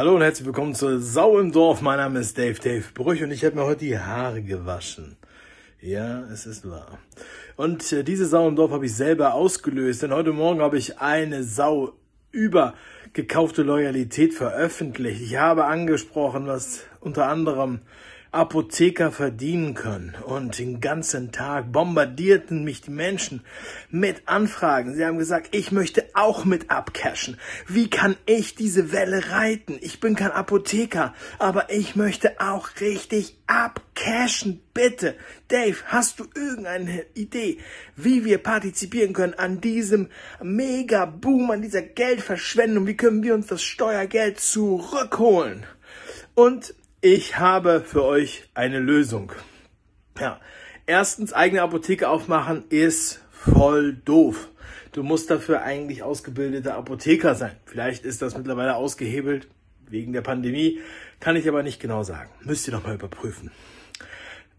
Hallo und herzlich willkommen zur Sau im Dorf. Mein Name ist Dave Dave Brüch und ich habe mir heute die Haare gewaschen. Ja, es ist wahr. Und äh, diese Sau im Dorf habe ich selber ausgelöst, denn heute Morgen habe ich eine Sau über gekaufte Loyalität veröffentlicht. Ich habe angesprochen, was unter anderem Apotheker verdienen können. Und den ganzen Tag bombardierten mich die Menschen mit Anfragen. Sie haben gesagt, ich möchte auch mit abcashen. Wie kann ich diese Welle reiten? Ich bin kein Apotheker, aber ich möchte auch richtig abcashen. Bitte, Dave, hast du irgendeine Idee, wie wir partizipieren können an diesem Mega-Boom, an dieser Geldverschwendung? Wie können wir uns das Steuergeld zurückholen? Und ich habe für euch eine Lösung. Ja, erstens eigene Apotheke aufmachen ist voll doof. Du musst dafür eigentlich ausgebildeter Apotheker sein. Vielleicht ist das mittlerweile ausgehebelt wegen der Pandemie, kann ich aber nicht genau sagen. Müsst ihr noch mal überprüfen.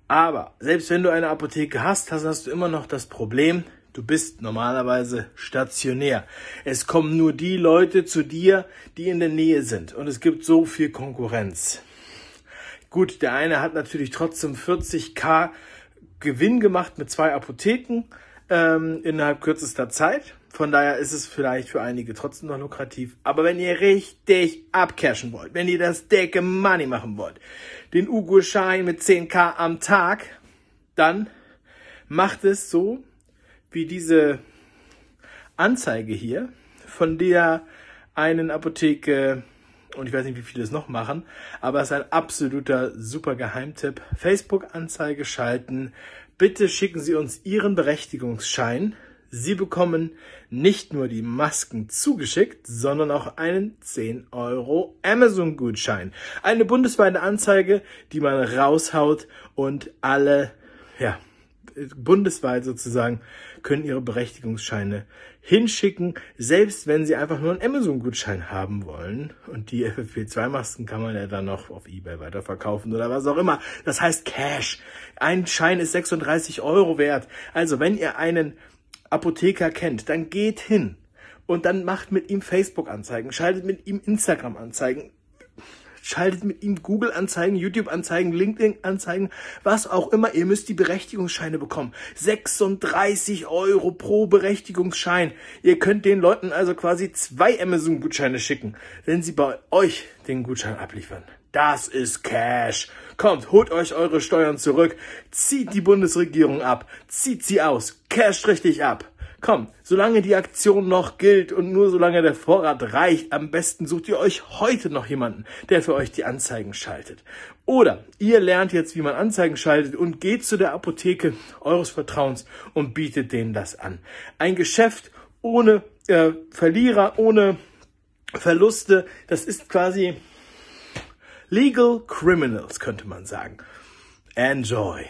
Aber selbst wenn du eine Apotheke hast, hast du immer noch das Problem, Du bist normalerweise stationär. Es kommen nur die Leute zu dir, die in der Nähe sind. Und es gibt so viel Konkurrenz. Gut, der eine hat natürlich trotzdem 40k Gewinn gemacht mit zwei Apotheken ähm, innerhalb kürzester Zeit. Von daher ist es vielleicht für einige trotzdem noch lukrativ. Aber wenn ihr richtig abcashen wollt, wenn ihr das dicke Money machen wollt, den Ugo-Schein mit 10k am Tag, dann macht es so wie diese Anzeige hier, von der einen Apotheke und ich weiß nicht, wie viele es noch machen, aber es ist ein absoluter super Geheimtipp. Facebook-Anzeige schalten. Bitte schicken Sie uns Ihren Berechtigungsschein. Sie bekommen nicht nur die Masken zugeschickt, sondern auch einen 10 Euro Amazon-Gutschein. Eine bundesweite Anzeige, die man raushaut und alle, ja, bundesweit sozusagen können ihre Berechtigungsscheine hinschicken, selbst wenn sie einfach nur einen Amazon-Gutschein haben wollen. Und die FFP2-Masken kann man ja dann noch auf Ebay weiterverkaufen oder was auch immer. Das heißt Cash. Ein Schein ist 36 Euro wert. Also wenn ihr einen Apotheker kennt, dann geht hin und dann macht mit ihm Facebook-Anzeigen, schaltet mit ihm Instagram-Anzeigen, Schaltet mit ihm Google-Anzeigen, YouTube-Anzeigen, LinkedIn-Anzeigen, was auch immer. Ihr müsst die Berechtigungsscheine bekommen. 36 Euro pro Berechtigungsschein. Ihr könnt den Leuten also quasi zwei Amazon-Gutscheine schicken, wenn sie bei euch den Gutschein abliefern. Das ist Cash. Kommt, holt euch eure Steuern zurück, zieht die Bundesregierung ab, zieht sie aus, cash richtig ab. Komm, solange die Aktion noch gilt und nur solange der Vorrat reicht, am besten sucht ihr euch heute noch jemanden, der für euch die Anzeigen schaltet. Oder ihr lernt jetzt, wie man Anzeigen schaltet und geht zu der Apotheke eures Vertrauens und bietet denen das an. Ein Geschäft ohne äh, Verlierer, ohne Verluste, das ist quasi Legal Criminals, könnte man sagen. Enjoy.